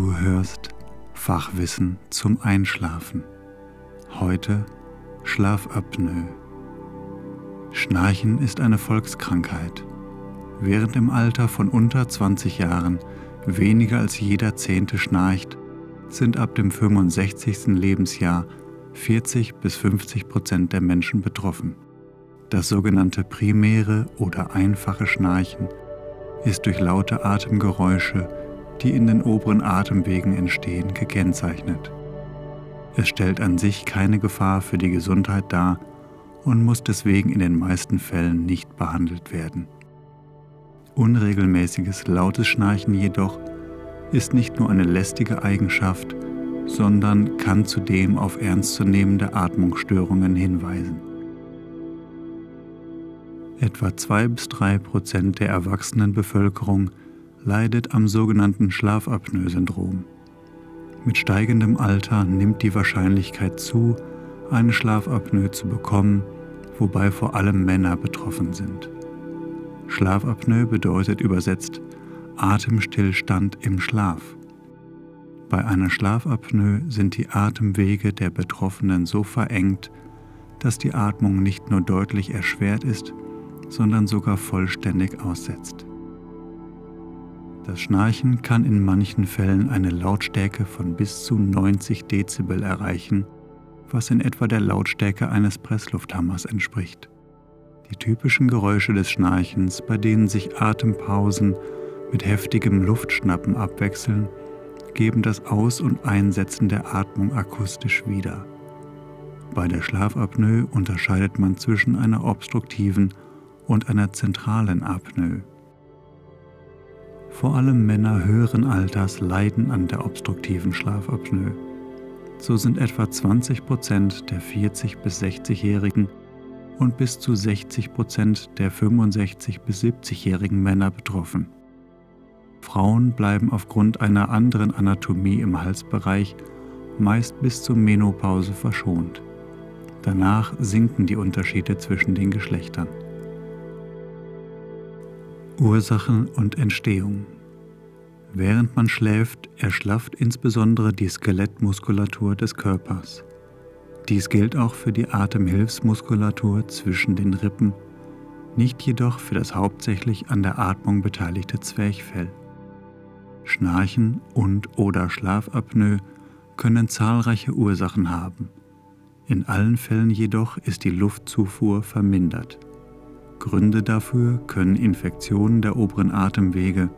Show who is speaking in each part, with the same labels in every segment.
Speaker 1: Du hörst Fachwissen zum Einschlafen. Heute Schlafapnoe. Schnarchen ist eine Volkskrankheit. Während im Alter von unter 20 Jahren weniger als jeder Zehnte schnarcht, sind ab dem 65. Lebensjahr 40 bis 50 Prozent der Menschen betroffen. Das sogenannte primäre oder einfache Schnarchen ist durch laute Atemgeräusche, die in den oberen Atemwegen entstehen, gekennzeichnet. Es stellt an sich keine Gefahr für die Gesundheit dar und muss deswegen in den meisten Fällen nicht behandelt werden. Unregelmäßiges lautes Schnarchen jedoch ist nicht nur eine lästige Eigenschaft, sondern kann zudem auf ernstzunehmende Atmungsstörungen hinweisen. Etwa 2 bis 3 Prozent der erwachsenen Bevölkerung leidet am sogenannten Schlafapnoe-Syndrom. Mit steigendem Alter nimmt die Wahrscheinlichkeit zu, eine Schlafapnoe zu bekommen, wobei vor allem Männer betroffen sind. Schlafapnoe bedeutet übersetzt Atemstillstand im Schlaf. Bei einer Schlafapnoe sind die Atemwege der Betroffenen so verengt, dass die Atmung nicht nur deutlich erschwert ist, sondern sogar vollständig aussetzt. Das Schnarchen kann in manchen Fällen eine Lautstärke von bis zu 90 Dezibel erreichen, was in etwa der Lautstärke eines Presslufthammers entspricht. Die typischen Geräusche des Schnarchens, bei denen sich Atempausen mit heftigem Luftschnappen abwechseln, geben das Aus- und Einsetzen der Atmung akustisch wieder. Bei der Schlafapnoe unterscheidet man zwischen einer obstruktiven und einer zentralen Apnoe. Vor allem Männer höheren Alters leiden an der obstruktiven Schlafapnoe. So sind etwa 20 Prozent der 40 bis 60-Jährigen und bis zu 60 Prozent der 65 bis 70-jährigen Männer betroffen. Frauen bleiben aufgrund einer anderen Anatomie im Halsbereich meist bis zur Menopause verschont. Danach sinken die Unterschiede zwischen den Geschlechtern. Ursachen und Entstehung. Während man schläft, erschlafft insbesondere die Skelettmuskulatur des Körpers. Dies gilt auch für die Atemhilfsmuskulatur zwischen den Rippen, nicht jedoch für das hauptsächlich an der Atmung beteiligte Zwerchfell. Schnarchen und/oder Schlafapnoe können zahlreiche Ursachen haben. In allen Fällen jedoch ist die Luftzufuhr vermindert. Gründe dafür können Infektionen der oberen Atemwege,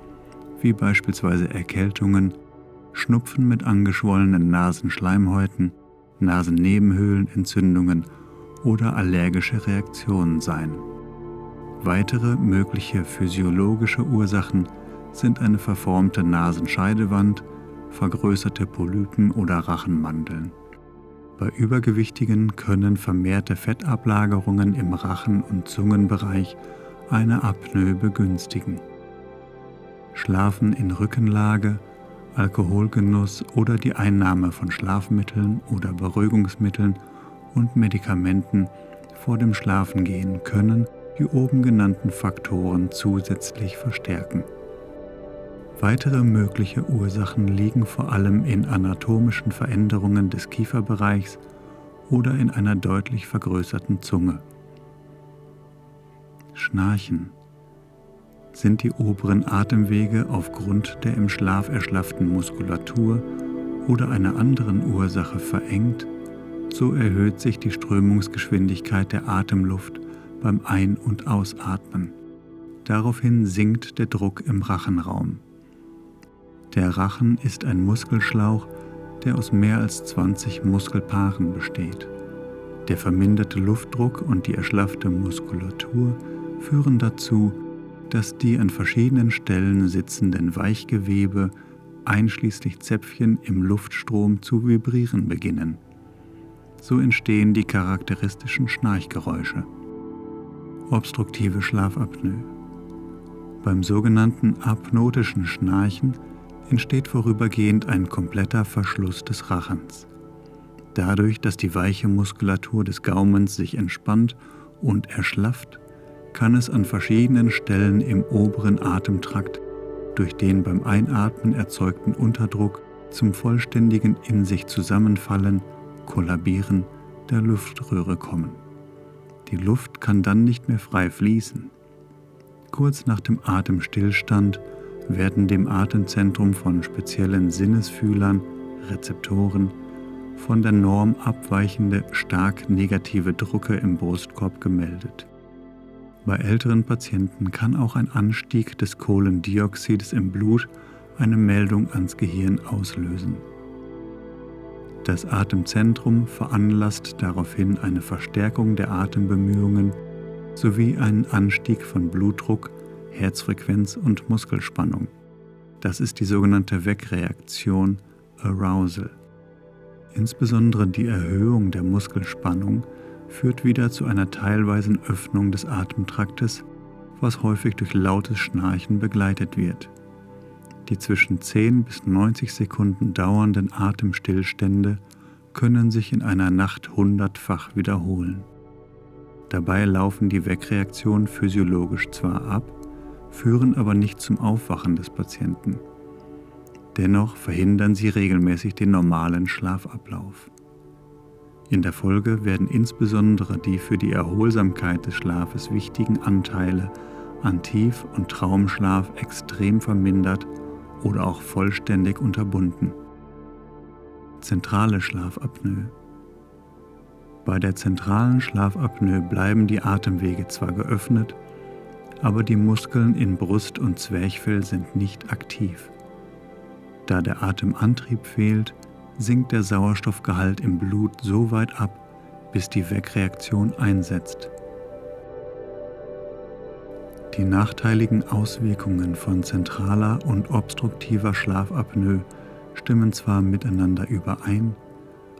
Speaker 1: wie beispielsweise Erkältungen, Schnupfen mit angeschwollenen Nasenschleimhäuten, Nasennebenhöhlenentzündungen oder allergische Reaktionen sein. Weitere mögliche physiologische Ursachen sind eine verformte Nasenscheidewand, vergrößerte Polypen oder Rachenmandeln. Bei Übergewichtigen können vermehrte Fettablagerungen im Rachen- und Zungenbereich eine Apnoe begünstigen. Schlafen in Rückenlage, Alkoholgenuss oder die Einnahme von Schlafmitteln oder Beruhigungsmitteln und Medikamenten vor dem Schlafengehen können die oben genannten Faktoren zusätzlich verstärken. Weitere mögliche Ursachen liegen vor allem in anatomischen Veränderungen des Kieferbereichs oder in einer deutlich vergrößerten Zunge. Schnarchen sind die oberen Atemwege aufgrund der im Schlaf erschlafften Muskulatur oder einer anderen Ursache verengt, so erhöht sich die Strömungsgeschwindigkeit der Atemluft beim Ein- und Ausatmen. Daraufhin sinkt der Druck im Rachenraum. Der Rachen ist ein Muskelschlauch, der aus mehr als 20 Muskelpaaren besteht. Der verminderte Luftdruck und die erschlaffte Muskulatur führen dazu, dass die an verschiedenen Stellen sitzenden Weichgewebe einschließlich Zäpfchen im Luftstrom zu vibrieren beginnen. So entstehen die charakteristischen Schnarchgeräusche. Obstruktive Schlafapnoe. Beim sogenannten apnotischen Schnarchen entsteht vorübergehend ein kompletter Verschluss des Rachens. Dadurch, dass die weiche Muskulatur des Gaumens sich entspannt und erschlafft, kann es an verschiedenen Stellen im oberen Atemtrakt durch den beim Einatmen erzeugten Unterdruck zum vollständigen in sich zusammenfallen, kollabieren der Luftröhre kommen. Die Luft kann dann nicht mehr frei fließen. Kurz nach dem Atemstillstand werden dem Atemzentrum von speziellen Sinnesfühlern, Rezeptoren, von der Norm abweichende stark negative Drucke im Brustkorb gemeldet. Bei älteren Patienten kann auch ein Anstieg des Kohlendioxids im Blut eine Meldung ans Gehirn auslösen. Das Atemzentrum veranlasst daraufhin eine Verstärkung der Atembemühungen sowie einen Anstieg von Blutdruck, Herzfrequenz und Muskelspannung. Das ist die sogenannte Wegreaktion Arousal. Insbesondere die Erhöhung der Muskelspannung führt wieder zu einer teilweisen Öffnung des Atemtraktes, was häufig durch lautes Schnarchen begleitet wird. Die zwischen 10 bis 90 Sekunden dauernden Atemstillstände können sich in einer Nacht hundertfach wiederholen. Dabei laufen die Wegreaktionen physiologisch zwar ab, führen aber nicht zum Aufwachen des Patienten. Dennoch verhindern sie regelmäßig den normalen Schlafablauf. In der Folge werden insbesondere die für die Erholsamkeit des Schlafes wichtigen Anteile an Tief- und Traumschlaf extrem vermindert oder auch vollständig unterbunden. Zentrale Schlafapnoe Bei der zentralen Schlafapnoe bleiben die Atemwege zwar geöffnet, aber die Muskeln in Brust und Zwerchfell sind nicht aktiv. Da der Atemantrieb fehlt, sinkt der Sauerstoffgehalt im Blut so weit ab, bis die Wegreaktion einsetzt. Die nachteiligen Auswirkungen von zentraler und obstruktiver Schlafapnoe stimmen zwar miteinander überein,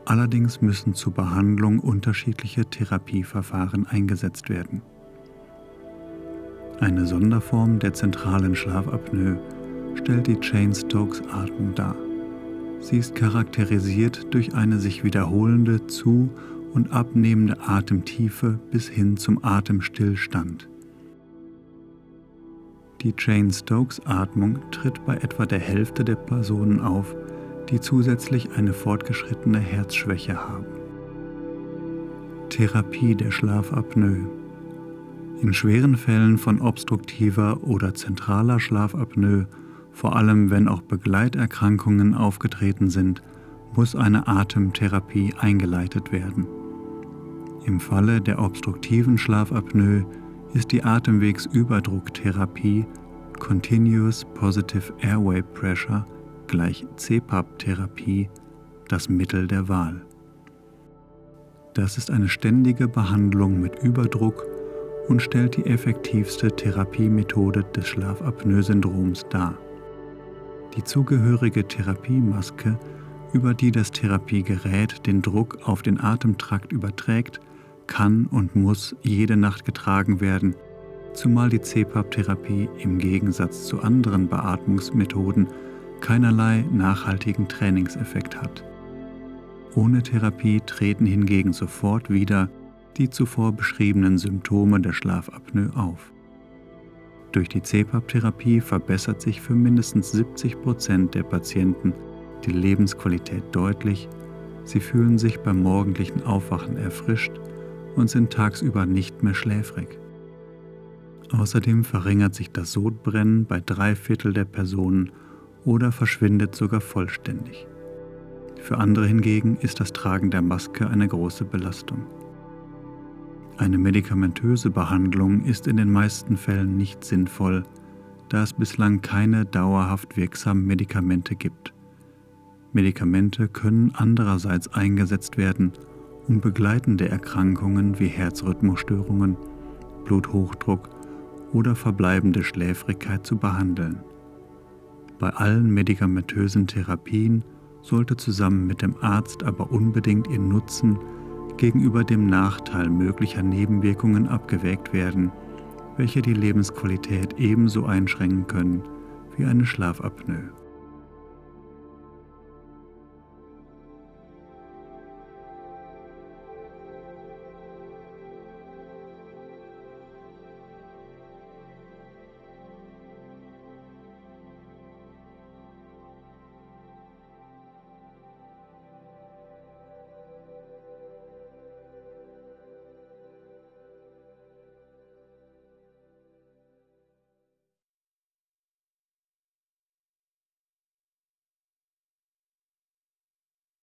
Speaker 1: allerdings müssen zur Behandlung unterschiedliche Therapieverfahren eingesetzt werden. Eine Sonderform der zentralen Schlafapnoe stellt die Chain-Stokes-Atmung dar. Sie ist charakterisiert durch eine sich wiederholende zu- und abnehmende Atemtiefe bis hin zum Atemstillstand. Die Jane-Stokes-Atmung tritt bei etwa der Hälfte der Personen auf, die zusätzlich eine fortgeschrittene Herzschwäche haben. Therapie der Schlafapnoe In schweren Fällen von obstruktiver oder zentraler Schlafapnoe vor allem wenn auch Begleiterkrankungen aufgetreten sind, muss eine Atemtherapie eingeleitet werden. Im Falle der obstruktiven Schlafapnoe ist die Atemwegsüberdrucktherapie Continuous Positive Airway Pressure gleich CPAP-Therapie das Mittel der Wahl. Das ist eine ständige Behandlung mit Überdruck und stellt die effektivste Therapiemethode des Schlafapnoe-Syndroms dar. Die zugehörige Therapiemaske, über die das Therapiegerät den Druck auf den Atemtrakt überträgt, kann und muss jede Nacht getragen werden, zumal die CPAP-Therapie im Gegensatz zu anderen Beatmungsmethoden keinerlei nachhaltigen Trainingseffekt hat. Ohne Therapie treten hingegen sofort wieder die zuvor beschriebenen Symptome der Schlafapnoe auf. Durch die CPAP-Therapie verbessert sich für mindestens 70 Prozent der Patienten die Lebensqualität deutlich, sie fühlen sich beim morgendlichen Aufwachen erfrischt und sind tagsüber nicht mehr schläfrig. Außerdem verringert sich das Sodbrennen bei drei Viertel der Personen oder verschwindet sogar vollständig. Für andere hingegen ist das Tragen der Maske eine große Belastung. Eine medikamentöse Behandlung ist in den meisten Fällen nicht sinnvoll, da es bislang keine dauerhaft wirksamen Medikamente gibt. Medikamente können andererseits eingesetzt werden, um begleitende Erkrankungen wie Herzrhythmusstörungen, Bluthochdruck oder verbleibende Schläfrigkeit zu behandeln. Bei allen medikamentösen Therapien sollte zusammen mit dem Arzt aber unbedingt ihr Nutzen gegenüber dem Nachteil möglicher Nebenwirkungen abgewägt werden, welche die Lebensqualität ebenso einschränken können wie eine Schlafapnoe.